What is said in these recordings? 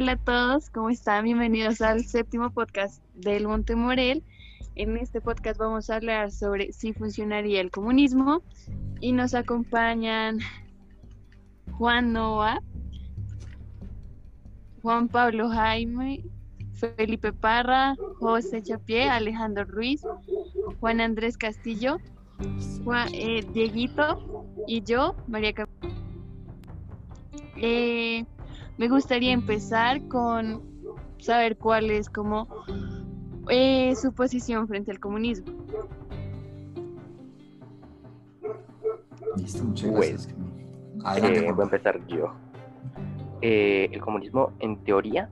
Hola a todos, ¿cómo están? Bienvenidos al séptimo podcast del Monte Morel. En este podcast vamos a hablar sobre si funcionaría el comunismo y nos acompañan Juan Nova, Juan Pablo Jaime, Felipe Parra, José Chapié, Alejandro Ruiz, Juan Andrés Castillo, Juan, eh, Dieguito y yo, María Camila. Eh, me gustaría empezar con saber cuál es como eh, su posición frente al comunismo. Listo, muchas gracias. Adelante, voy a empezar yo. el comunismo, en teoría,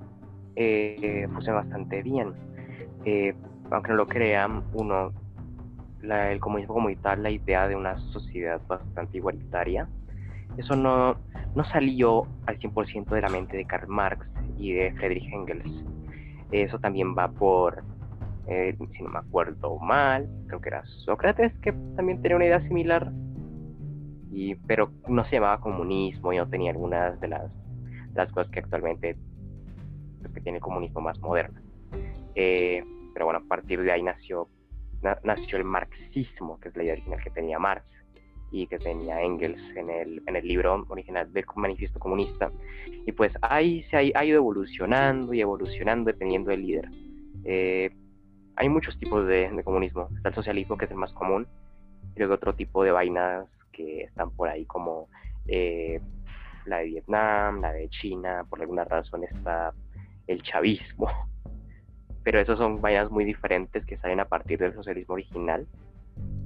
funciona bastante bien. aunque no lo crean, uno el comunismo como tal, la idea de una sociedad bastante igualitaria, eso no, no salió al 100% de la mente de Karl Marx y de Friedrich Engels. Eso también va por, eh, si no me acuerdo mal, creo que era Sócrates, que también tenía una idea similar, y, pero no se llamaba comunismo y no tenía algunas de las, las cosas que actualmente pues, que tiene el comunismo más moderno. Eh, pero bueno, a partir de ahí nació nació el marxismo, que es la idea original que tenía Marx y que tenía Engels en el, en el libro original del Manifiesto Comunista. Y pues ahí se ha, ido evolucionando y evolucionando dependiendo del líder. Eh, hay muchos tipos de, comunismo. Está el socialismo, que es el más común, y luego otro tipo de vainas que están por ahí como eh, la de Vietnam, la de China, por alguna razón está el chavismo, pero esos son vainas muy diferentes que salen a partir del socialismo original.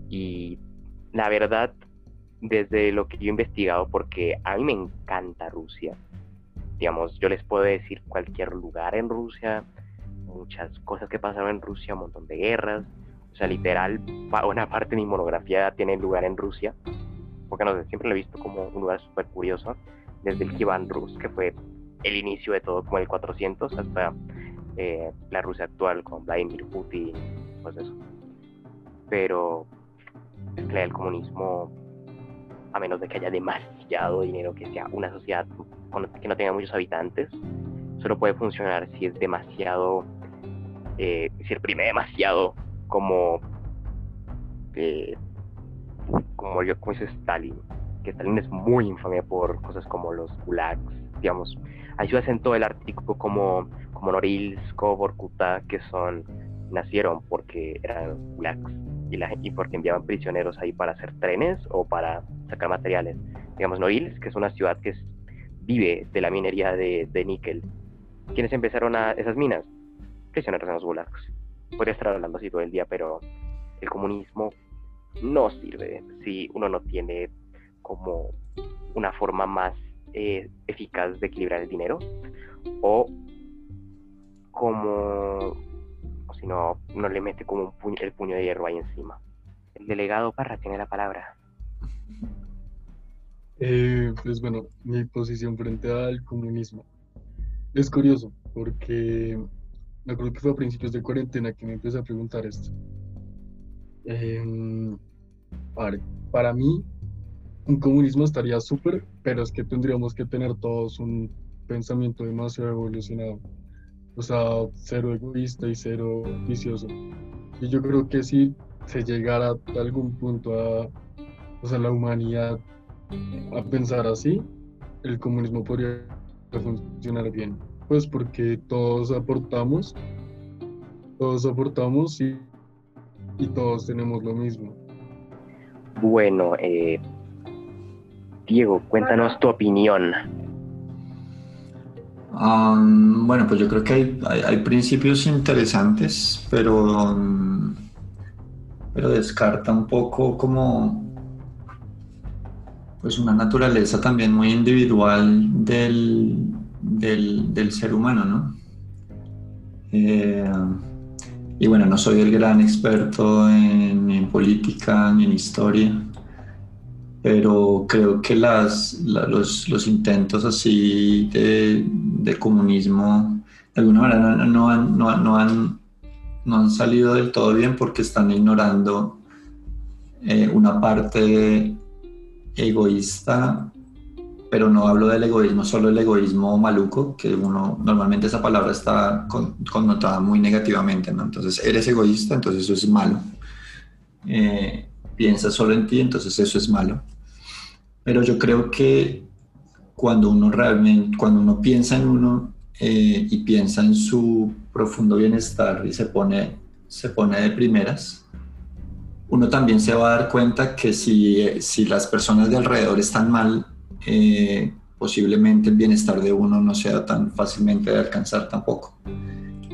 Y la verdad, desde lo que yo he investigado, porque a mí me encanta Rusia, digamos, yo les puedo decir cualquier lugar en Rusia, muchas cosas que pasaron en Rusia, un montón de guerras, o sea, literal, una parte de mi monografía tiene lugar en Rusia, porque no sé, siempre lo he visto como un lugar súper curioso, desde el Kievan Rus, que fue el inicio de todo, como el 400, hasta eh, la Rusia actual con Vladimir Putin, pues eso. Pero el comunismo, a menos de que haya demasiado dinero, que sea una sociedad que no tenga muchos habitantes, solo puede funcionar si es demasiado, eh, si reprime demasiado como, eh, como yo como dice Stalin, que Stalin es muy infame por cosas como los gulags, digamos, hay ciudades en todo el Ártico como como Norilsk o Vorkuta, que son, nacieron porque eran gulags y, la, y porque enviaban prisioneros ahí para hacer trenes o para sacar materiales. Digamos, Norilsk, que es una ciudad que vive de la minería de, de níquel. ¿Quiénes empezaron a esas minas? Prisioneros en los gulags. Podría estar hablando así todo el día, pero el comunismo no sirve si uno no tiene como una forma más eh, eficaz de equilibrar el dinero o como, no, uno le mete como un el puño de hierro ahí encima. El delegado Parra tiene la palabra. Eh, pues bueno, mi posición frente al comunismo. Es curioso, porque me acuerdo que fue a principios de cuarentena que me empecé a preguntar esto. Em, para mí, un comunismo estaría súper, pero es que tendríamos que tener todos un pensamiento demasiado evolucionado o sea, cero egoísta y cero vicioso. Y yo creo que si se llegara a algún punto a, o sea, la humanidad a pensar así, el comunismo podría funcionar bien. Pues porque todos aportamos, todos aportamos y, y todos tenemos lo mismo. Bueno, eh, Diego, cuéntanos tu opinión bueno, pues yo creo que hay, principios interesantes, pero, pero descarta un poco como pues una naturaleza también muy individual del, del, ser humano, ¿no? Eh, y bueno, no soy el gran experto en política ni en historia, pero creo que las, los, los, intentos así de, de, comunismo de alguna manera no, han, no, no, han, no, han, salido del todo bien porque están ignorando eh, una parte egoísta pero no hablo del egoísmo, solo el egoísmo maluco, que uno, normalmente esa palabra está connotada muy negativamente, ¿no? Entonces, eres egoísta, entonces eso es malo. Eh, piensas solo en ti, entonces eso es malo. Pero yo creo que cuando uno realmente, cuando uno piensa en uno eh, y piensa en su profundo bienestar y se pone, se pone de primeras, uno también se va a dar cuenta que si, si las personas de alrededor están mal, eh, posiblemente el bienestar de uno no sea tan fácilmente de alcanzar tampoco.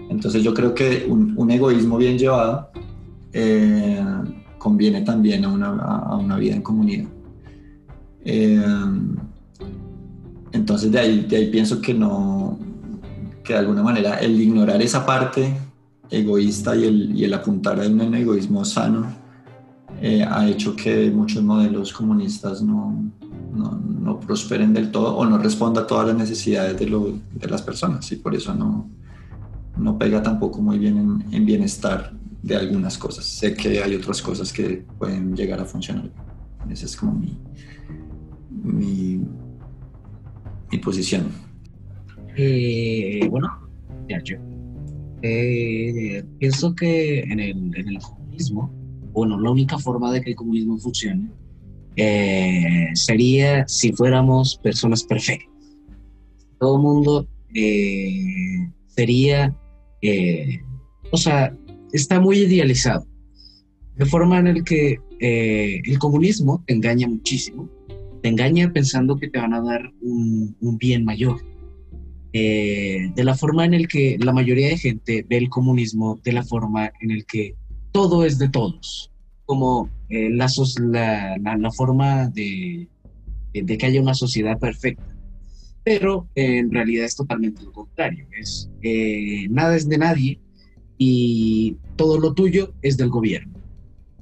Entonces yo creo que un, egoísmo bien llevado eh, conviene también a una, a una, vida en comunidad. Eh, entonces de ahí, de ahí pienso que no, que de alguna manera el ignorar esa parte egoísta y el, y el apuntar a un egoísmo sano ha hecho que muchos modelos comunistas no, no, no, prosperen del todo o no responda a todas las necesidades de, lo, de las personas y por eso no, no pega tampoco muy bien en, en, bienestar de algunas cosas. Sé que hay otras cosas que pueden llegar a funcionar. Esa es como mi, mi, mi posición. Eh, bueno, ya yo. Eh, pienso que en el, en el comunismo, bueno, la única forma de que el comunismo funcione eh, sería si fuéramos personas perfectas. Todo el mundo eh, sería, eh, o sea, está muy idealizado. De forma en el que el comunismo engaña muchísimo, te engaña pensando que te van a dar un, bien mayor. de la forma en el que la mayoría de gente ve el comunismo, de la forma en el que todo es de todos como eh, la, la, forma de, de, que haya una sociedad perfecta. Pero eh, en realidad es totalmente lo contrario. Es, eh, nada es de nadie y todo lo tuyo es del gobierno.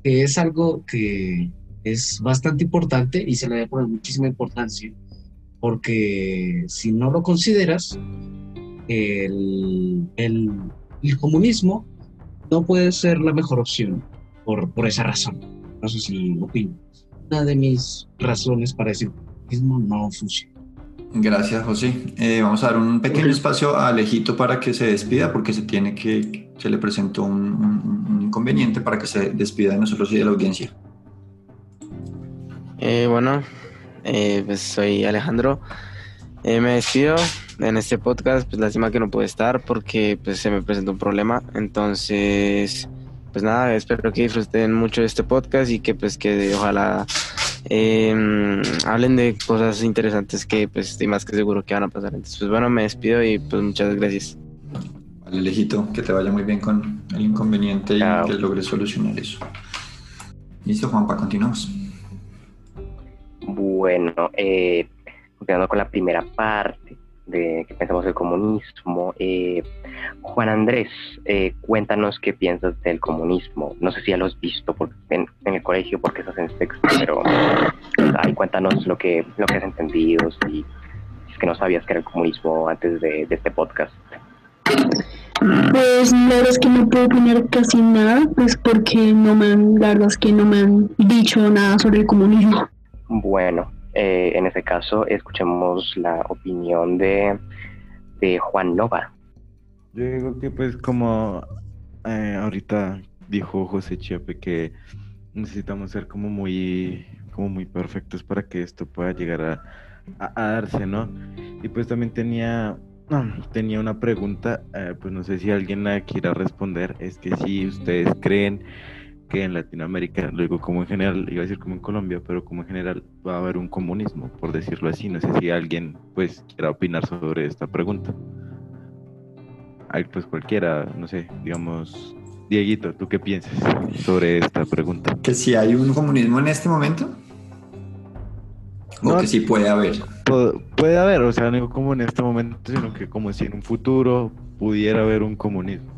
es algo que es bastante importante y se le debe poner muchísima importancia porque si no lo consideras, el, el, el comunismo no puede ser la mejor opción por, por esa razón. No sé si opino. Una de mis razones para decir mismo no funciona. Gracias, José. Eh, vamos a dar un pequeño espacio a Alejito para que se despida, porque se tiene que, se le presentó un, inconveniente para que se despida de nosotros y de la audiencia. Eh, bueno, eh, pues soy Alejandro. me despido en este podcast, pues lástima que no puedo estar porque pues se me presentó un problema. Entonces, pues nada, espero que disfruten mucho de este podcast y que pues que ojalá em, hablen de cosas interesantes que pues estoy más que seguro que van a pasar. Entonces, pues bueno, me despido y pues muchas gracias. Vale, Lejito, que te vaya muy bien con el inconveniente y que logres solucionar eso. Listo, Juanpa, continuamos. Bueno, eh, continuando con la primera parte, de que pensamos del comunismo. Eh, Juan Andrés, eh, cuéntanos qué piensas del comunismo. No sé si ya lo has visto en, el colegio porque estás en sexto, pero cuéntanos lo que, lo que has entendido, si, es que no sabías que era el comunismo antes de, este podcast. Pues la verdad es que no puedo opinar casi nada, pues porque no me han, la verdad es que no me han dicho nada sobre el comunismo. Bueno, eh, en ese caso, escuchemos la opinión de, de Juan Nova. Yo digo que pues como eh, ahorita dijo José Chiape que necesitamos ser como muy, como muy perfectos para que esto pueda llegar a, darse, ¿no? Y pues también tenía, tenía una pregunta, eh, pues no sé si alguien la quiera responder, es que si ustedes creen en Latinoamérica, lo digo como en general, iba a decir como en Colombia, pero como en general va a haber un comunismo, por decirlo así. No sé si alguien pues quiera opinar sobre esta pregunta. Ay, pues cualquiera, no sé, digamos, Dieguito, ¿tú qué piensas sobre esta pregunta? Que si hay un comunismo en este momento. O que si puede haber. Puede haber, o sea, no como en este momento, sino que como si en un futuro pudiera haber un comunismo.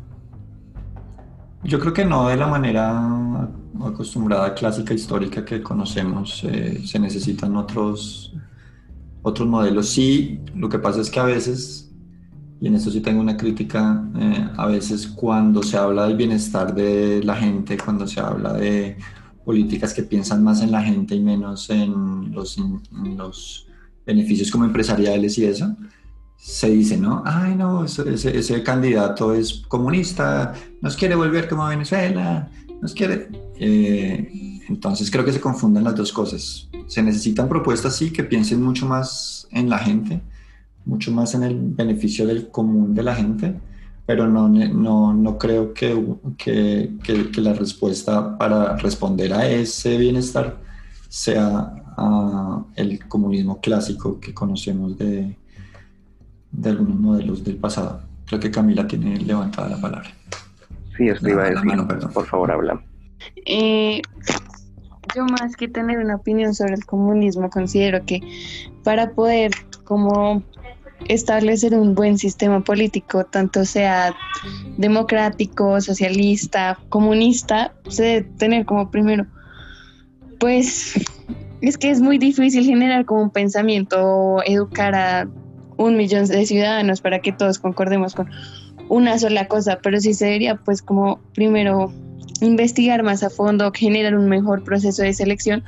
Yo creo que no de la manera acostumbrada, clásica, histórica que conocemos. Eh, se necesitan otros, otros modelos. Sí, lo que pasa es que a veces, y en esto sí tengo una crítica, eh, a veces cuando se habla del bienestar de la gente, cuando se habla de políticas que piensan más en la gente y menos en los, los beneficios como empresariales y eso, se dice, ¿no? Ay, no, ese, candidato es comunista, nos quiere volver como Venezuela, nos quiere... Eh, entonces creo que se confunden las dos cosas. Se necesitan propuestas, sí, que piensen mucho más en la gente, mucho más en el beneficio del común de la gente, pero no, no, no creo que, que, que, la respuesta para responder a ese bienestar sea uh, el comunismo clásico que conocemos de, de algunos modelos del pasado. Creo que Camila tiene levantada la palabra. Sí, estoy a decir. Mano, Por favor, habla. Eh, yo más que tener una opinión sobre el comunismo, considero que para poder como establecer un buen sistema político, tanto sea democrático, socialista, comunista, se debe tener como primero, pues es que es muy difícil generar como un pensamiento, educar a un millón de ciudadanos para que todos concordemos con una sola cosa, pero sí se debería pues como primero investigar más a fondo, generar un mejor proceso de selección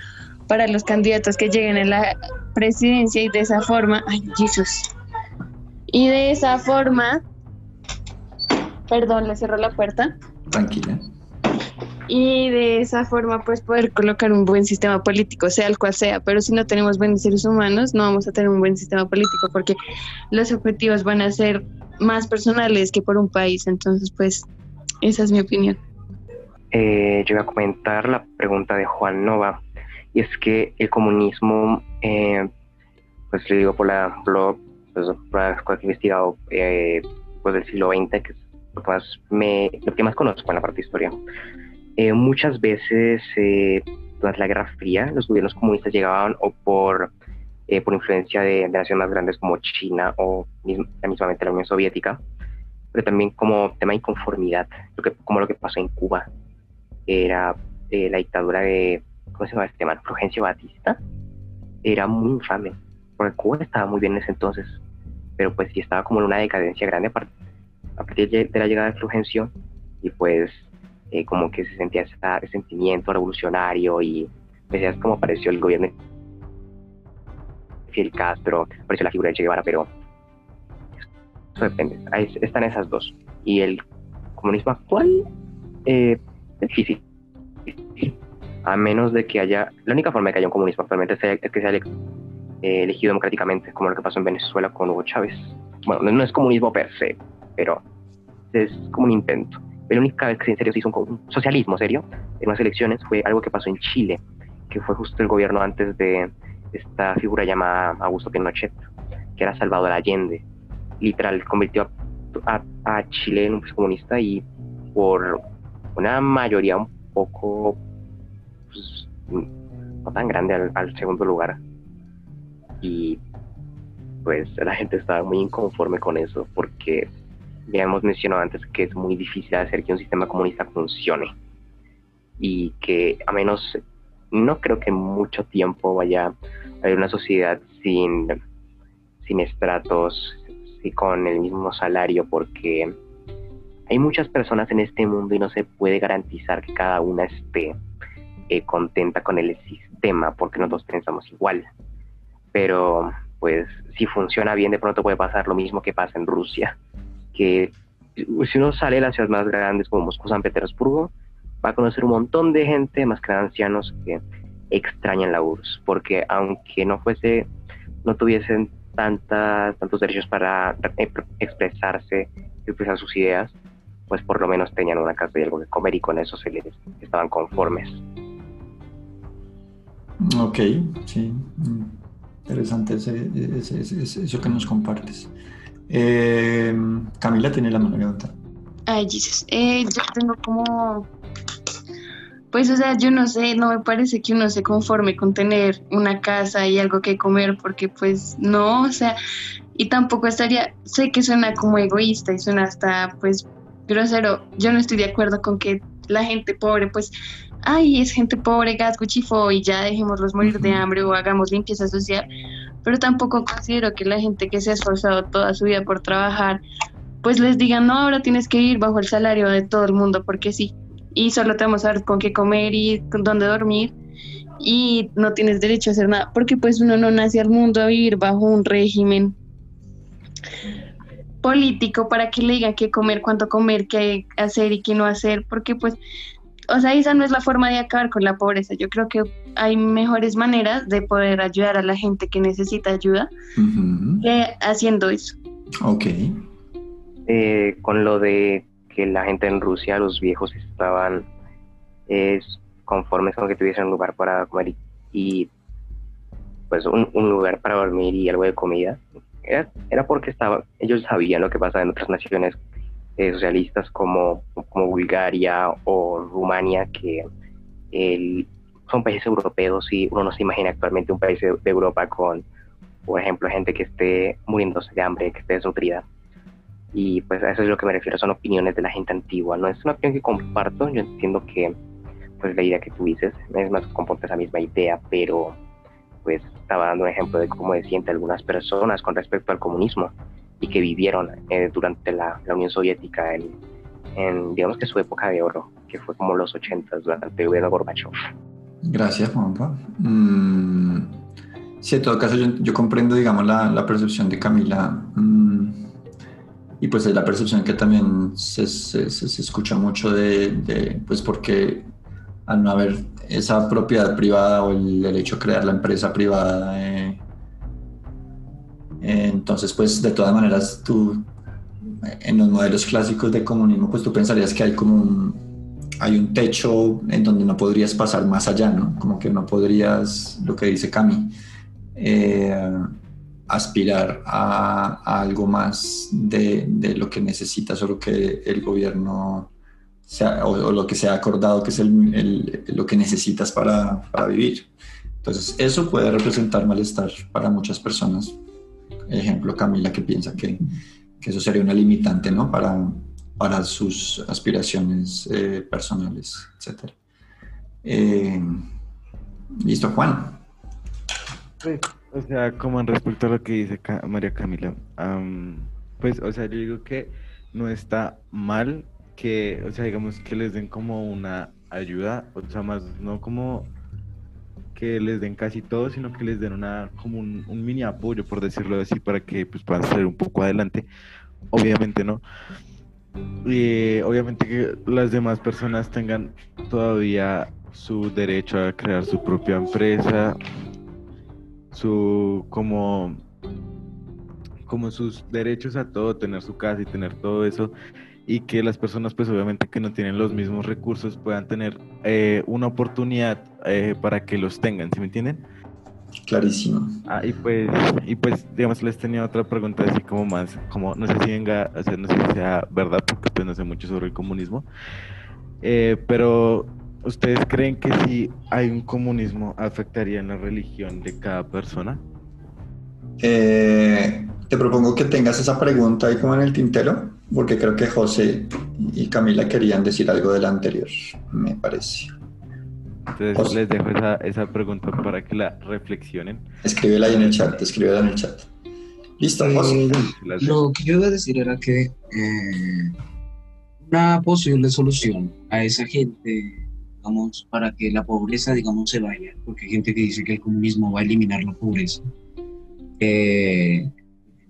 para los candidatos que lleguen a la presidencia y de esa forma, ay Jesús, y de esa forma, perdón, le cerró la puerta. Tranquila y de esa forma pues poder colocar un buen sistema político, sea el cual sea, pero si no tenemos buenos seres humanos no vamos a tener un buen sistema político porque los objetivos van a ser más personales que por un país, entonces pues esa es mi opinión. Eh, yo voy a comentar la pregunta de Juan Nova y es que el comunismo, eh, pues le digo por la blog, pues, por las cosas que he investigado eh, pues del siglo XX, que es lo que más, me, lo que más conozco en la parte de historia, eh, muchas veces eh, durante la Guerra Fría los gobiernos comunistas llegaban o por, eh, por influencia de, naciones más grandes como China o mismamente la Unión Soviética, pero también como tema de inconformidad, lo que, como lo que pasó en Cuba. Era la dictadura de, ¿cómo se llama este man? Fulgencio Batista. Era muy infame, porque Cuba estaba muy bien en ese entonces, pero pues sí estaba como en una decadencia grande a partir de la llegada de Fulgencio y pues eh, como que se sentía ese sentimiento revolucionario y pues como apareció el gobierno de Fidel Castro, apareció la figura de Che Guevara, pero eso depende, Ahí están esas dos. Y el comunismo actual eh, es difícil, a menos de que haya, la única forma de que haya un comunismo actualmente es que sea eh, elegido democráticamente, como lo que pasó en Venezuela con Hugo Chávez. Bueno, no es comunismo per se, pero es como un intento. La única vez que en serio se hizo un, socialismo serio en unas elecciones fue algo que pasó en Chile, que fue justo el gobierno antes de esta figura llamada Augusto Pinochet, que era Salvador Allende. Literal, convirtió a, Chile en un comunista y por una mayoría un poco pues, no tan grande al segundo lugar. Y pues la gente estaba muy inconforme con eso porque ya hemos mencionado antes que es muy difícil hacer que un sistema comunista funcione y que a menos no creo que mucho tiempo vaya a haber una sociedad sin, sin estratos y con el mismo salario porque hay muchas personas en este mundo y no se puede garantizar que cada una esté eh, contenta con el sistema porque nosotros pensamos igual. Pero pues si funciona bien de pronto puede pasar lo mismo que pasa en Rusia que si uno sale a las ciudades más grandes como Moscú, San Petersburgo, va a conocer un montón de gente, más que ancianos, que extrañan la URSS, porque aunque no fuese, no tuviesen tantas, tantos derechos para expresarse y expresar sus ideas, pues por lo menos tenían una casa y algo que comer y con eso se les estaban conformes. Ok, sí. Interesante eso que nos compartes. Eh, Camila tiene la mano levantada. Ay, Jesus. Eh, yo tengo como. Pues, o sea, yo no sé, no me parece que uno se conforme con tener una casa y algo que comer, porque, pues, no, o sea, y tampoco estaría. Sé que suena como egoísta y suena hasta, pues, grosero. Yo no estoy de acuerdo con que la gente pobre, pues, ay, es gente pobre, gas, cuchifo, y ya dejémoslos morir de hambre o hagamos limpieza social pero tampoco considero que la gente que se ha esforzado toda su vida por trabajar, pues les digan, no, ahora tienes que ir bajo el salario de todo el mundo, porque sí, y solo te vamos a con qué comer y con dónde dormir, y no tienes derecho a hacer nada, porque pues uno no nace al mundo a vivir bajo un régimen político para que le digan qué comer, cuánto comer, qué hacer y qué no hacer, porque pues, o sea, esa no es la forma de acabar con la pobreza. Yo creo que hay mejores maneras de poder ayudar a la gente que necesita ayuda Ujú. que haciendo eso. Ok. Eh, con lo de que la gente en Rusia, los viejos estaban es, conformes con que tuviesen un lugar para comer y, y, pues un, un lugar para dormir y algo de comida, era, era porque estaba, ellos sabían lo que pasaba en otras naciones eh, socialistas como, como Bulgaria o Rumania, que el- son países europeos y uno no se imagina actualmente un país de, Europa con, por ejemplo, gente que esté muriéndose de hambre, que esté desnutrida. Y pues eso es lo que me refiero, son opiniones de la gente antigua. No es una opinión que comparto, yo entiendo que pues la idea que tú dices es más comporta esa misma idea, pero pues estaba dando un ejemplo de cómo se sienten algunas personas con respecto al comunismo y que vivieron eh, durante la, la Unión Soviética en, en, digamos que su época de oro, que fue como los 80 durante el gobierno Gorbachev. Gracias, Juanpa. Mm, sí, en todo caso, yo, yo comprendo, digamos, la, la percepción de Camila. mm, y pues es la percepción que también se, se- se- se escucha mucho de, de, pues porque al no haber esa propiedad privada o el, el hecho de crear la empresa privada, eh, entonces pues de todas maneras tú, en los modelos clásicos de comunismo, pues tú pensarías que hay como un, hay un techo en donde no podrías pasar más allá, ¿no? Como que no podrías, lo que dice Cami, eh, aspirar a, a algo más de, de lo que necesitas o lo que el gobierno sea, o, o lo que se ha acordado que es el, el- lo que necesitas para, para vivir. Entonces, eso puede representar malestar para muchas personas. Ejemplo, Camila, que piensa que, que eso sería una limitante, ¿no? Para, para sus aspiraciones eh, personales, etc. Listo, Juan. O sea, como en respecto a lo que dice María Camila, am, pues, o sea, yo digo que no está mal que, o sea, digamos que les den como una ayuda, o sea, más no como que les den casi todo, sino que les den una, como un, mini apoyo, por decirlo así, para que pues puedan salir un poco adelante. Obviamente, ¿no? Y obviamente que las demás personas tengan todavía su derecho a crear su propia empresa, su como como sus derechos a todo, tener su casa y tener todo eso, y que las personas pues obviamente que no tienen los mismos recursos puedan tener eh, una oportunidad eh, para que los tengan, ¿sí me entienden? Clarísimo. Ah, y pues, y pues, digamos, les tenía otra pregunta así como más, como, no sé si venga, o sea, no sé si sea verdad, porque pues no sé mucho sobre el comunismo, eh, pero ¿ustedes creen que si hay un comunismo afectaría en la religión de cada persona? Eh, te propongo que tengas esa pregunta ahí como en el tintero, porque creo que José y Camila querían decir algo de la anterior, me parece. Entonces José. les dejo esa, esa pregunta para que la reflexionen. Escríbela ahí en el chat, escríbela en el chat. Listo, José. Eh, Lo que yo iba a decir era que eh, una posible solución a esa gente, digamos, para que la pobreza, digamos, se vaya, porque hay gente que dice que el comunismo va a eliminar la pobreza. Eh,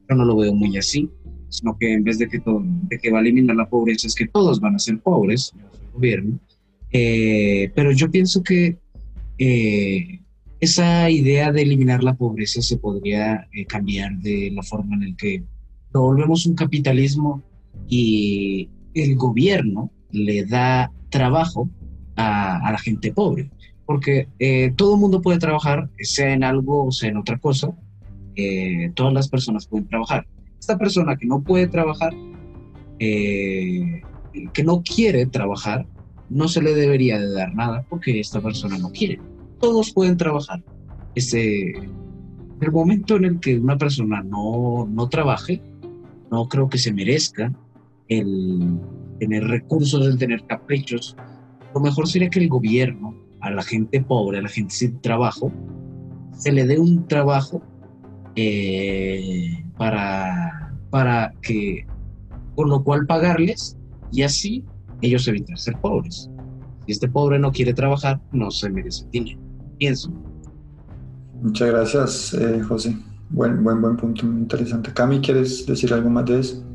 yo no lo veo muy así, sino que en vez de que, todo, de que va a eliminar la pobreza, es que todos van a ser pobres, el gobierno. Eh, pero yo pienso que eh, esa idea de eliminar la pobreza se podría eh, cambiar de la forma en la que lo volvemos un capitalismo y el gobierno le da trabajo a, a la gente pobre, porque eh, todo el mundo puede trabajar, sea en algo o sea en otra cosa, eh, todas las personas pueden trabajar. Esta persona que no puede trabajar, eh, que no quiere trabajar, no se le debería de dar nada porque esta persona no quiere. Todos pueden trabajar. Este, el momento en el que una persona no, no trabaje, no creo que se merezca el tener recursos, el tener caprichos. Lo mejor sería que el gobierno, a la gente pobre, a la gente sin trabajo, se le dé un trabajo eh, para, para que, con lo cual pagarles y así ellos evitar ser pobres. Si este pobre no quiere trabajar, no se merece el dinero. pienso. Muchas gracias, eh, José. Buen, buen, buen punto, muy interesante. Cami, ¿quieres decir algo más de eso?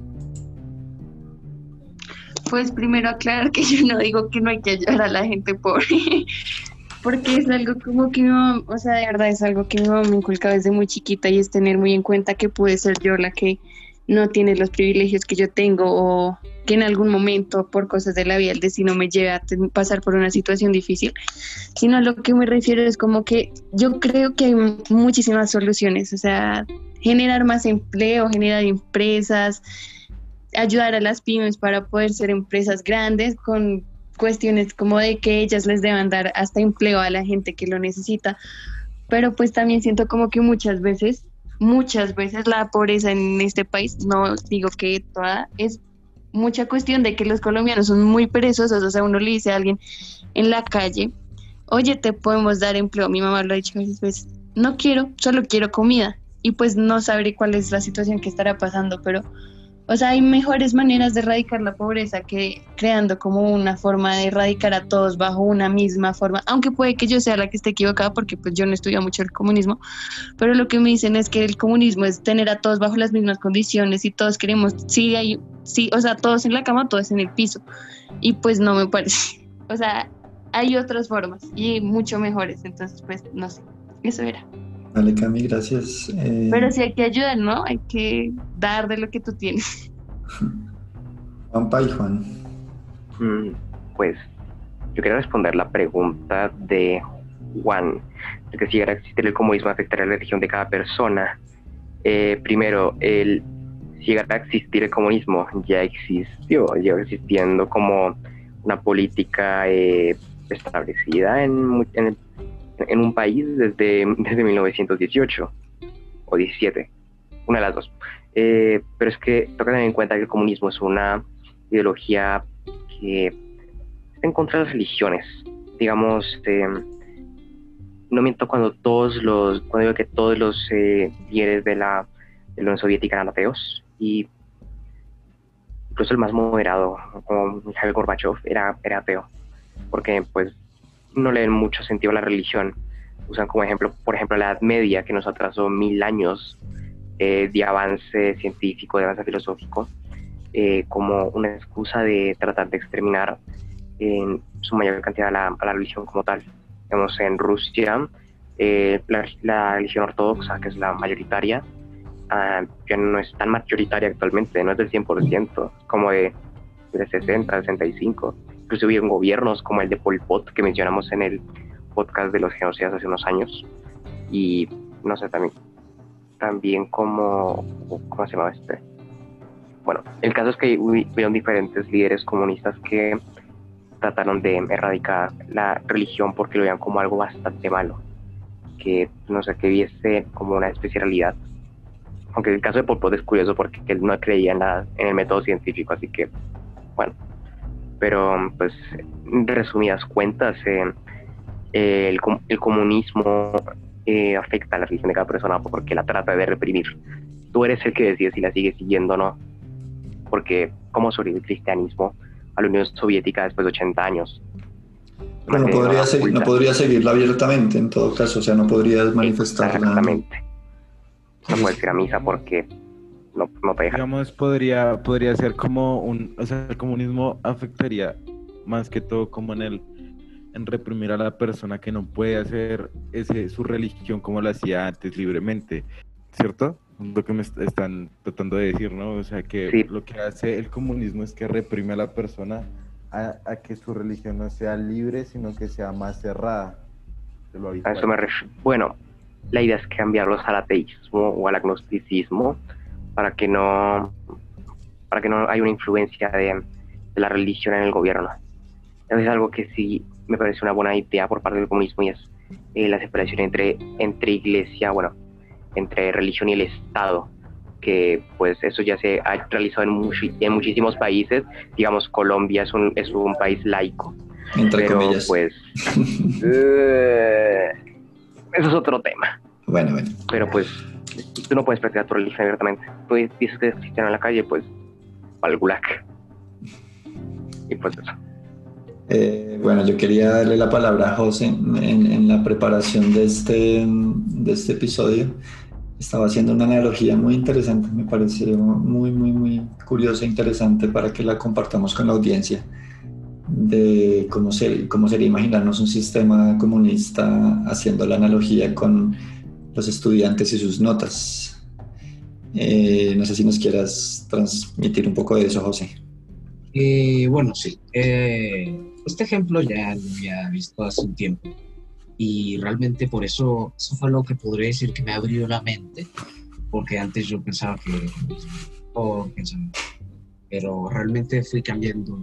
Pues primero aclarar que yo no digo que no hay que ayudar a la gente pobre, porque es algo como que mi o sea, de verdad es algo que mi mamá me inculca desde muy chiquita y es tener muy en cuenta que puede ser yo la que no tiene los privilegios que yo tengo o que en algún momento por cosas de la vida el destino me lleve a pasar por una situación difícil, sino a lo que me refiero es como que yo creo que hay muchísimas soluciones, o sea, generar más empleo, generar empresas, ayudar a las pymes para poder ser empresas grandes con cuestiones como de que ellas les deban dar hasta empleo a la gente que lo necesita, pero pues también siento como que muchas veces, muchas veces la pobreza en este país, no digo que toda, es mucha cuestión de que los colombianos son muy perezosos, o sea, uno le dice a alguien en la calle, oye, te podemos dar empleo, mi mamá lo ha dicho varias veces, no quiero, solo quiero comida, y pues no sabré cuál es la situación que estará pasando, pero o sea, hay mejores maneras de erradicar la pobreza que creando como una forma de erradicar a todos bajo una misma forma, aunque puede que yo sea la que esté equivocada porque pues yo no estudio mucho el comunismo, pero lo que me dicen es que el comunismo es tener a todos bajo las mismas condiciones y todos queremos, sí, hay, sí, o sea, todos en la cama, todos en el piso, y pues no me parece, o sea, hay otras formas y mucho mejores, entonces pues no sé, eso era. Vale, Cami, gracias. Eh, Pero sí hay que ayudar, ¿no? Hay que dar de lo que tú tienes. Juanpa y Juan. Mm, Pues yo quería responder la pregunta de Juan, de que si llegara a existir el comunismo afectaría la religión de cada persona. Eh, primero, el, si llegara a existir el comunismo, ya existió, lleva existiendo como una política eh, establecida en, en, el- en un país desde, desde 1918 o 17, una de las dos. Eh, pero es que toca tener en cuenta que el comunismo es una ideología que está en contra de las religiones. Digamos, eh, no miento cuando todos los, cuando digo que todos los eh, líderes de la, de la Unión Soviética eran ateos y incluso el más moderado, como Mikhail Gorbachev, era, era ateo, porque pues no le ven mucho sentido a la religión. Usan como ejemplo, por ejemplo, la Edad Media, que nos atrasó mil años eh, de avance científico, de avance filosófico, eh, como una excusa de tratar de exterminar en su mayor cantidad a la, religión como tal. Digamos, en Rusia, eh, la, religión ortodoxa, que es la mayoritaria, ah, ya no es tan mayoritaria actualmente, no es del 100%, como de, de 60, 65. Incluso hubieron gobiernos como el de Pol Pot, que mencionamos en el podcast de los genocidas hace unos años. Y no sé, también, también como, ¿cómo se llama este? Bueno, el caso es que hubi- hubieron diferentes líderes comunistas que trataron de erradicar la religión porque lo veían como algo bastante malo, que no sé, que viese como una especialidad. Aunque el caso de Pol Pot es curioso porque él no creía en, la- en el método científico, así que, bueno. Pero, pues, en resumidas cuentas, eh, eh, el, com- el comunismo eh, afecta a la religión de cada persona porque la trata de reprimir. Tú eres el que decide si la sigues siguiendo o no. Porque, ¿cómo sobrevive el cristianismo a la Unión Soviética después de 80 años? Pero no podría, seguir, no podría seguirla abiertamente en todo caso, o sea, no podrías manifestarla. Exactamente. No puedes ir a misa porque no, no dejan. Digamos, podría, podría ser como un, o sea, el comunismo afectaría más que todo como en el, en reprimir a la persona que no puede hacer ese, su religión como lo hacía antes libremente, ¿cierto? Lo que me est- están tratando de decir, ¿no? O sea, que Sí. lo que hace el comunismo es que reprime a la persona a, a que su religión no sea libre, sino que sea más cerrada. de lo A eso me refiero. Bueno, la idea es cambiarlos al ateísmo o al agnosticismo para que no para que no haya una influencia de, de la religión en el gobierno. Es algo que sí me parece una buena idea por parte del comunismo y es eh, la separación entre, entre iglesia, bueno, entre religión y el Estado, que pues eso ya se ha realizado en, muchi- en muchísimos países, digamos Colombia es un, es un país laico, Entre pero comillas. pues eh, eso es otro tema. Bueno, bueno. Pero pues tú no puedes practicar tu religión abiertamente. Tú dices que eres cristiano en la calle, pues al gulag. Y pues eso. Eh, bueno, yo quería darle la palabra a José en, en, la preparación de este, de este episodio. Estaba haciendo una analogía muy interesante, me pareció muy, muy, muy curiosa e interesante para que la compartamos con la audiencia de cómo, ser, cómo sería imaginarnos un sistema comunista haciendo la analogía con los estudiantes y sus notas. Eh, no sé si nos quieras transmitir un poco de eso, José. Eh, bueno, sí. Eh, este ejemplo ya lo había visto hace un tiempo y realmente por eso, eso fue lo que podría decir que me abrió la mente, porque antes yo pensaba que, oh, pero realmente fui cambiando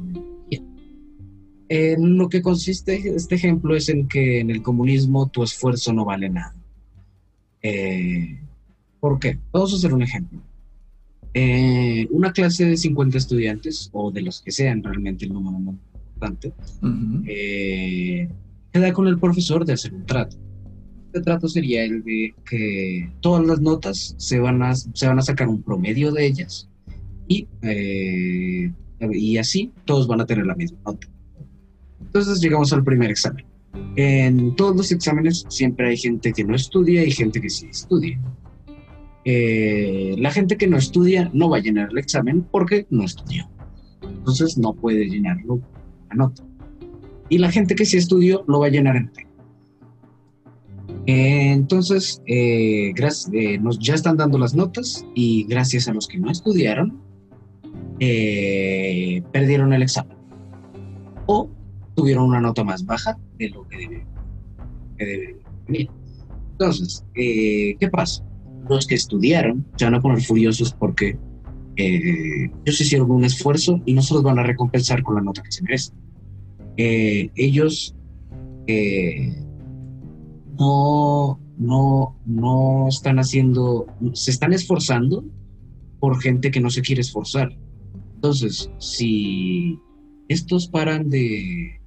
en lo que consiste este ejemplo es en que en el comunismo tu esfuerzo no vale nada. Eh, ¿Por qué? Vamos a hacer un ejemplo. Eh, una clase de 50 estudiantes, o de los que sean realmente el número más importante, eh, queda con el profesor de hacer un trato. Este trato sería el de que todas las notas se van a, se van a sacar un promedio de ellas y, y así todos van a tener la misma nota. Entonces llegamos al primer examen. En todos los exámenes siempre hay gente que no estudia y gente que sí estudia. Eh, la gente que no estudia no va a llenar el examen porque no estudió. Entonces no puede llenarlo a nota. Y la gente que sí estudió lo va a llenar en entonces, eh, eh, nos ya están dando las notas y gracias a los que no estudiaron, perdieron el examen. O tuvieron una nota más baja de lo que debe, venir. Entonces, eh, ¿qué pasa? Los que estudiaron se van a poner furiosos porque eh, ellos hicieron un esfuerzo y no se los van a recompensar con la nota que se merecen. Eh, ellos no, no, no están haciendo, se están esforzando por gente que no se quiere esforzar. Entonces, si estos paran de,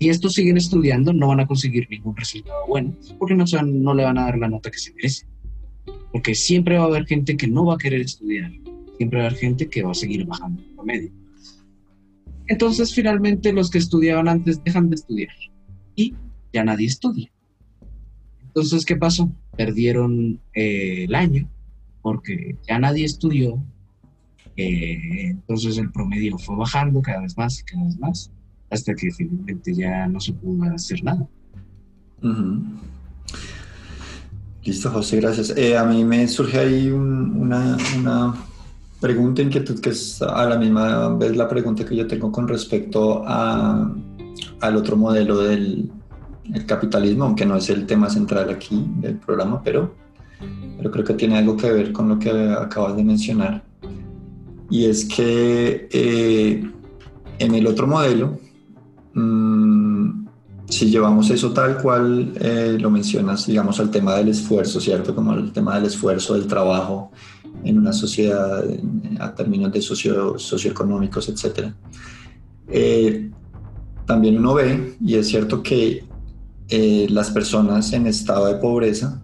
si estos siguen estudiando, no van a conseguir ningún resultado bueno, porque no, no le van a dar la nota que se merece. Porque siempre va a haber gente que no va a querer estudiar, siempre va a haber gente que va a seguir bajando el promedio. Entonces, finalmente, los que estudiaban antes dejan de estudiar y ya nadie estudia. Entonces, ¿qué pasó? Perdieron eh, el año porque ya nadie estudió. Eh, entonces, el promedio fue bajando cada vez más y cada vez más hasta que finalmente ya no se pudo hacer nada. Listo, José, gracias. Eh, a mí me surge ahí una, una, pregunta, inquietud, que es a la misma vez la pregunta que yo tengo con respecto a, al otro modelo del capitalismo, aunque no es el tema central aquí del programa, pero, pero creo que tiene algo que ver con lo que acabas de mencionar. Y es que eh, en el otro modelo, Mm, si llevamos eso tal cual eh, lo mencionas, digamos, al tema del esfuerzo, ¿cierto? Como el tema del esfuerzo, del trabajo en una sociedad a términos de socio, socioeconómicos, etc. Eh, también uno ve, y es cierto que eh, las personas en estado de pobreza,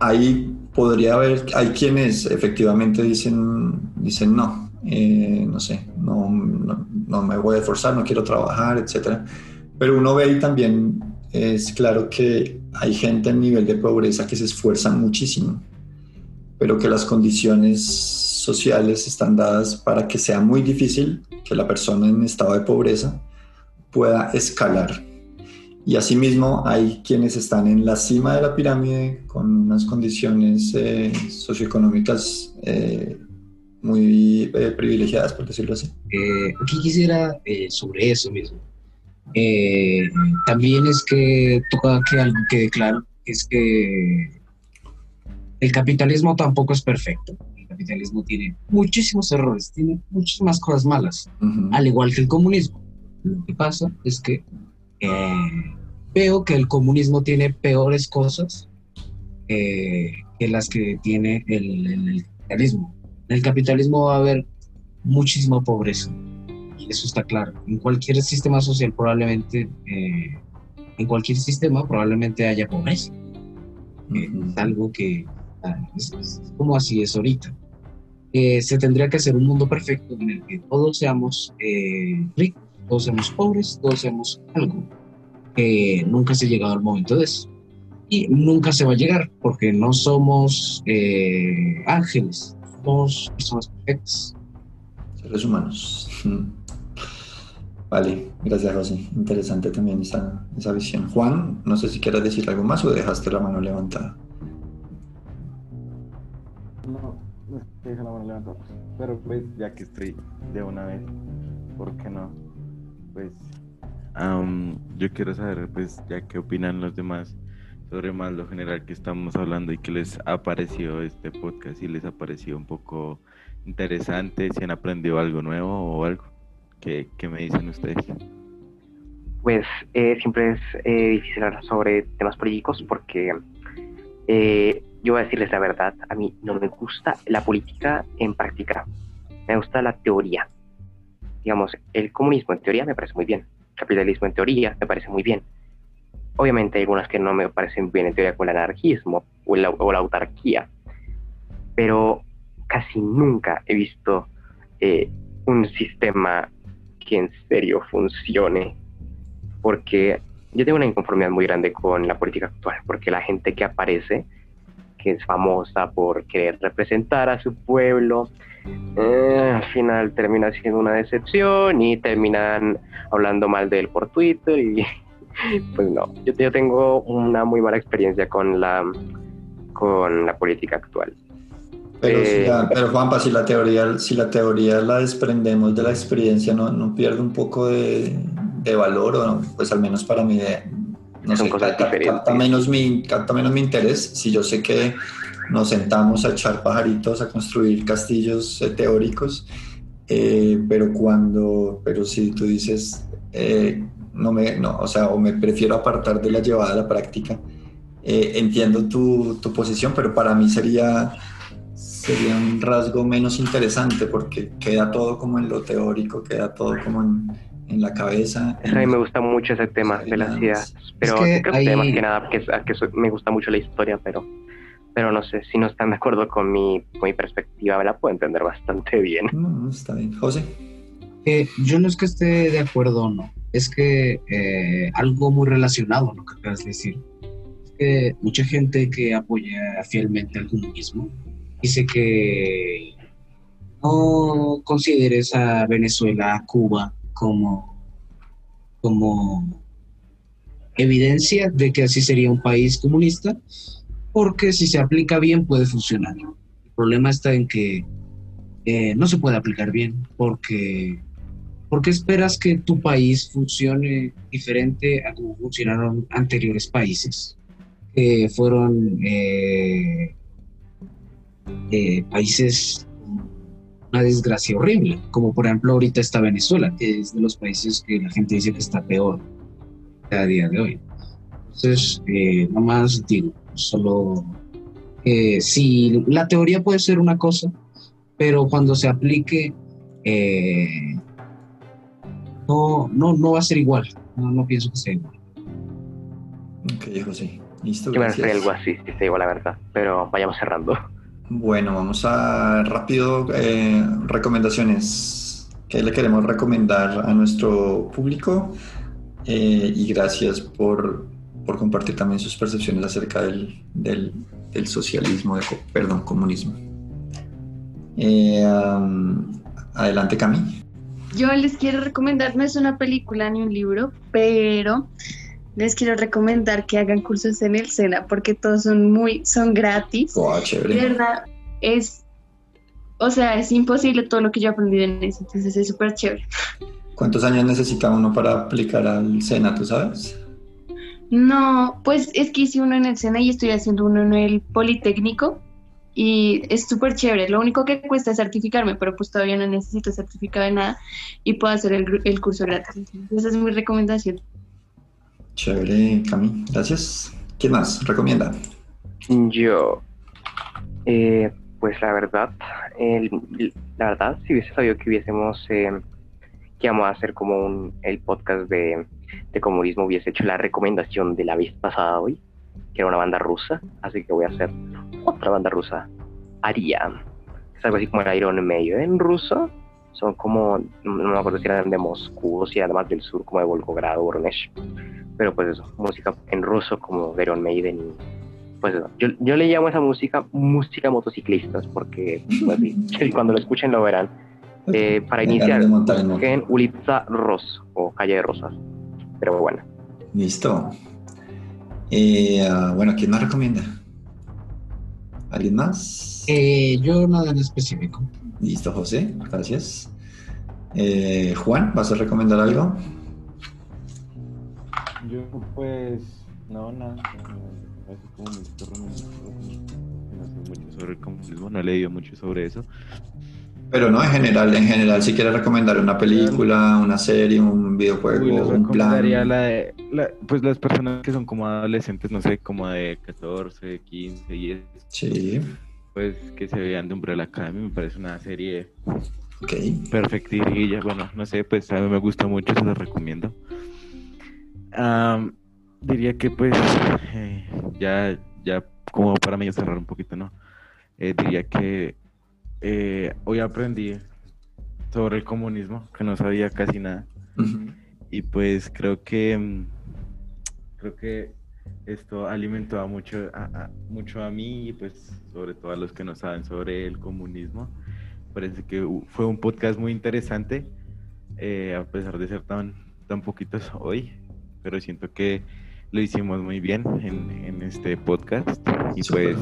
ahí podría haber, hay quienes efectivamente dicen, dicen no, eh, no sé, no, no, me voy a esforzar, no quiero trabajar, etc. Pero uno ve y también es claro que hay gente en nivel de pobreza que se esfuerza muchísimo, pero que las condiciones sociales están dadas para que sea muy difícil que la persona en estado de pobreza pueda escalar. Y asimismo hay quienes están en la cima de la pirámide con unas condiciones eh, socioeconómicas eh, muy eh, privilegiadas, por decirlo así. Eh, aquí quisiera eh, sobre eso mismo. también es que toca que algo quede claro, es que el capitalismo tampoco es perfecto. El capitalismo tiene muchísimos errores, tiene muchísimas cosas malas, al igual que el comunismo. Lo que pasa es que veo que el comunismo tiene peores cosas que las que tiene el capitalismo en el capitalismo va a haber muchísima pobreza. Y eso está claro. En cualquier sistema social probablemente, eh, en cualquier sistema probablemente haya pobreza. Eh, es algo que ah, es, como así es ahorita. Eh, se tendría que hacer un mundo perfecto en el que todos seamos ricos, todos somos pobres, todos somos algo. que nunca se ha llegado al momento de eso. Y nunca se va a llegar porque no somos eh, ángeles, somos personas perfectas. Seres humanos. Vale, gracias José. Interesante también esa, esa visión. Juan, no sé si quieres decir algo más o dejaste la mano levantada. No, deja la mano levantada. Pero pues ya que estoy de una vez, ¿por qué no? Pues am, yo quiero saber pues ya qué opinan los demás sobre más lo general que estamos hablando y qué les ha parecido este podcast, si les ha parecido un poco interesante, si han aprendido algo nuevo o algo. ¿Qué, qué me dicen ustedes? Pues eh, siempre es eh, difícil hablar sobre temas políticos porque eh, yo voy a decirles la verdad, a mí no me gusta la política en práctica, me gusta la teoría. Digamos, el comunismo en teoría me parece muy bien, el capitalismo en teoría me parece muy bien. Obviamente hay algunas que no me parecen bien en teoría como el anarquismo o la, o la autarquía, pero casi nunca he visto eh, un sistema que en serio funcione, porque yo tengo una inconformidad muy grande con la política actual, porque la gente que aparece, que es famosa por querer representar a su pueblo, eh, al final termina siendo una decepción y terminan hablando mal de él por Twitter y pues no, yo, yo tengo una muy mala experiencia con la con la política actual. Pero, si Eh, la- pero Juanpa, si la teoría, si la teoría la desprendemos de la experiencia, ¿no, no pierde un poco de, de valor? O no? pues al menos para mí, no Son sé, cosas capta, diferentes. capta menos mi, capta menos mi interés. Si yo sé que nos sentamos a echar pajaritos, a construir castillos eh, teóricos, eh, pero cuando, pero si tú dices, eh, no me, no, o sea, o me prefiero apartar de la llevada a la práctica, eh, entiendo tu, tu posición, pero para mí sería sería un rasgo menos interesante porque queda todo como en lo teórico, queda todo como en, en la cabeza. A mí me gusta mucho ese tema de las ideas, pero que creo que hay- más que nada que, que soy- me gusta mucho la historia, pero pero no sé, si no están de acuerdo con mi, con mi perspectiva, me la puedo entender bastante bien. No, no, está bien. José. Eh, yo no es que esté de acuerdo o no, es que eh, algo muy relacionado a lo que acabas de decir. Es que mucha gente que apoya fielmente al comunismo dice que no consideres a Venezuela, a Cuba como, como evidencia de que así sería un país comunista, porque si se aplica bien puede funcionar. El problema está en que eh, no se puede aplicar bien, porque ¿por qué esperas que tu país funcione diferente a como funcionaron anteriores países? Que fueron eh, eh, países una desgracia horrible, como por ejemplo ahorita está Venezuela, que es de los países que la gente dice que está peor a día de hoy. Entonces, eh, nomás digo, solo que si la teoría puede ser una cosa, pero cuando se aplique, eh, no, no, no va a ser igual. No, no pienso que sea igual. Ok, José. Listo, Yo me refería algo así, si te digo la verdad, pero vayamos cerrando. Bueno, vamos a rápido eh, recomendaciones. ¿Qué le queremos recomendar a nuestro público? Eh, y gracias por, por compartir también sus percepciones acerca del, del, del socialismo, de, co- perdón, comunismo. Eh, um, adelante, Cami. Yo les quiero recomendar, no es una película ni un libro, pero les quiero recomendar que hagan cursos en el SENA porque todos son muy, son gratis. Oh, De chévere. verdad, es, o sea, es imposible todo lo que yo he aprendido en eso, entonces es súper chévere. ¿Cuántos años necesita uno para aplicar al SENA, tú sabes? No, pues es que hice uno en el SENA y estoy haciendo uno en el Politécnico y es súper chévere. Lo único que cuesta es certificarme, pero pues todavía no necesito certificado de nada y puedo hacer el, gru- el curso gratis. Entonces, esa es mi recomendación. Chévere, Cami. Gracias. ¿Quién más? Recomienda. Yo, eh, pues la verdad, el- la verdad, si hubiese sabido que hubiésemos, eh, que íbamos a hacer como un, el podcast de, de comunismo, hubiese hecho la recomendación de la vez pasada hoy, que era una banda rusa, así que voy a hacer otra banda rusa, Aria. Es algo así como el Iron Maiden en ruso, son como, no me acuerdo si eran de Moscú o si eran más del sur, como de Volgogrado, Voronezh. Pero pues eso, música en ruso como Iron Maiden y pues eso. Yo, yo le llamo a esa música música motociclistas porque pues, sí, cuando lo escuchen lo verán. Eh, para iniciar, en Ulitza Ros o Calle de Rosas. Pero bueno. Listo. Eh, ah, bueno, ¿quién más recomienda? ¿Alguien más? Eh, yo nada en específico. Listo, José, gracias. Eh, Juan, ¿vas a recomendar algo? Yo pues, no, nada. Así como me no sé mucho sobre el comunismo, no he leído mucho sobre eso. Pero no, en general, en general, si quieres recomendar una película, una serie, un videojuego, un plan. La de, la, pues las personas que son como adolescentes, no sé, como de 14, 15 y eso. Sí. Pues que se vean de Umbrella Academy, me parece una serie okay. perfectilla. Bueno, no sé, pues a mí me gusta mucho, se la recomiendo. diría que pues eh, ya, ya como para mí cerrar un poquito, ¿no? Eh, diría que eh, hoy aprendí sobre el comunismo, que no sabía casi nada. Y pues creo que mm, creo que esto alimentó a mucho, a, mucho a mí y pues sobre todo a los que no saben sobre el comunismo. Parece que fue un podcast muy interesante, eh, a pesar de ser tan, tan poquitos hoy, pero siento que lo hicimos muy bien en, en este podcast. Y pues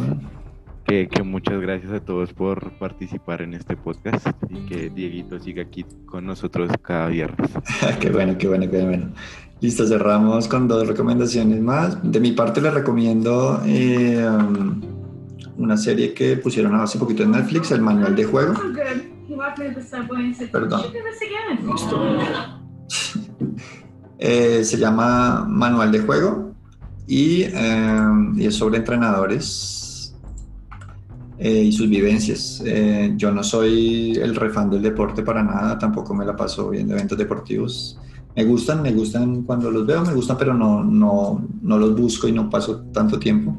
que, muchas gracias a todos por participar en este podcast y que Dieguito siga aquí con nosotros cada viernes. qué bueno, qué bueno, qué bueno. Listo, cerramos con dos recomendaciones más. De mi parte les recomiendo eh, um, una serie que pusieron hace poquito en Netflix, el manual de juego. Perdón. Eh, se llama Manual de Juego y, eh, y es sobre entrenadores eh, y sus vivencias. Eh, yo no soy el refán del deporte para nada, tampoco me la paso viendo eventos deportivos. Me gustan, me gustan cuando los veo, me gustan, pero no, no, no los busco y no paso tanto tiempo.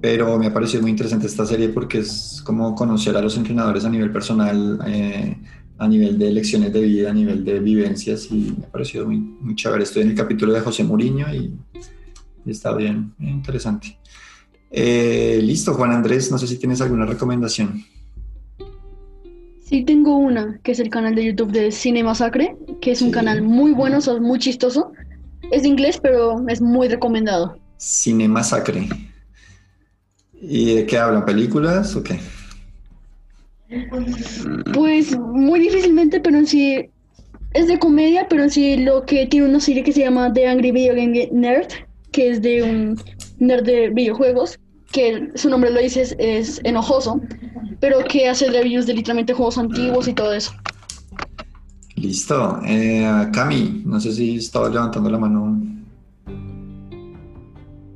Pero me ha parecido muy interesante esta serie porque es como conocer a los entrenadores a nivel personal, eh, a nivel de lecciones de vida, a nivel de vivencias y me ha parecido muy, muy chévere. Estoy en el capítulo de José Mourinho y, y está bien, bien interesante. Eh, listo, Juan Andrés, no sé si tienes alguna recomendación. Sí, tengo una, que es el canal de YouTube de Cine Masacre, que es un canal muy bueno, muy chistoso. Es de inglés, pero es muy recomendado. Cine Masacre. ¿Y de qué hablan? ¿Películas o qué? Pues muy difícilmente, pero en sí es de comedia, pero en sí lo que tiene una serie que se llama The Angry Video Game Nerd, que es de un nerd de videojuegos, que su nombre lo dice, es, enojoso, pero que hace reviews de literalmente juegos antiguos y todo eso. Listo. Eh, Cami, no sé si estaba levantando la mano.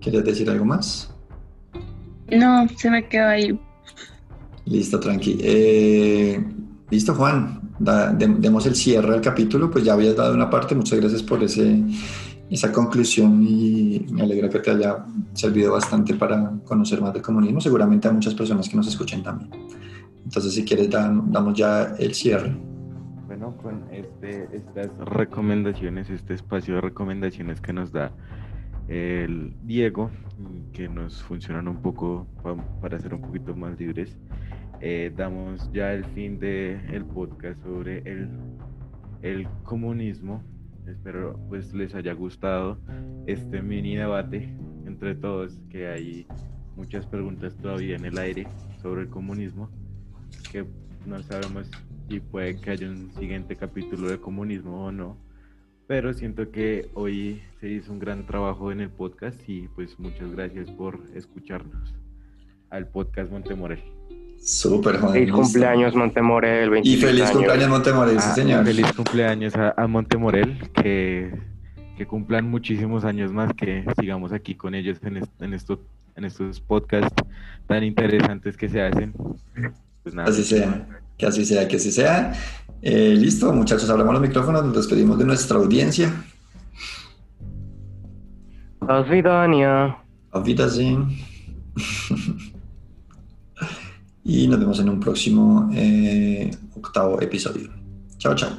¿Quieres decir algo más? No, se me quedó ahí. Listo, tranqui. Eh, listo, Juan. demos el cierre al capítulo. Pues ya habías dado una parte. Muchas gracias por ese esa conclusión y me alegra que te haya servido bastante para conocer más del comunismo, seguramente a muchas personas que nos escuchen también. Entonces, si quieres, damos ya el cierre. Bueno, con este, estas recomendaciones, este espacio de recomendaciones que nos da el Diego, que nos funcionan un poco para ser un poquito más libres, eh, damos ya el fin del el podcast sobre el, el comunismo Espero pues les haya gustado este mini debate entre todos, que hay muchas preguntas todavía en el aire sobre el comunismo, que no sabemos si puede que haya un siguiente capítulo de comunismo o no, pero siento que hoy se hizo un gran trabajo en el podcast y pues muchas gracias por escucharnos al podcast Montemorel. Súper, Juan. Feliz cumpleaños, Montemorel. Y feliz cumpleaños, Montemorel, sí, ah, señor. Feliz cumpleaños a, Montemorel, que, que, cumplan muchísimos años más, que sigamos aquí con ellos en, en, esto, en estos podcasts tan interesantes que se hacen. Pues nada. Así sea, que así sea, que así sea. Eh, listo, muchachos, hablamos los micrófonos, nos despedimos de nuestra audiencia. Auf Wiedersehen. Auf Wiedersehen. y nos vemos en un próximo eh, octavo episodio. Chao, chao.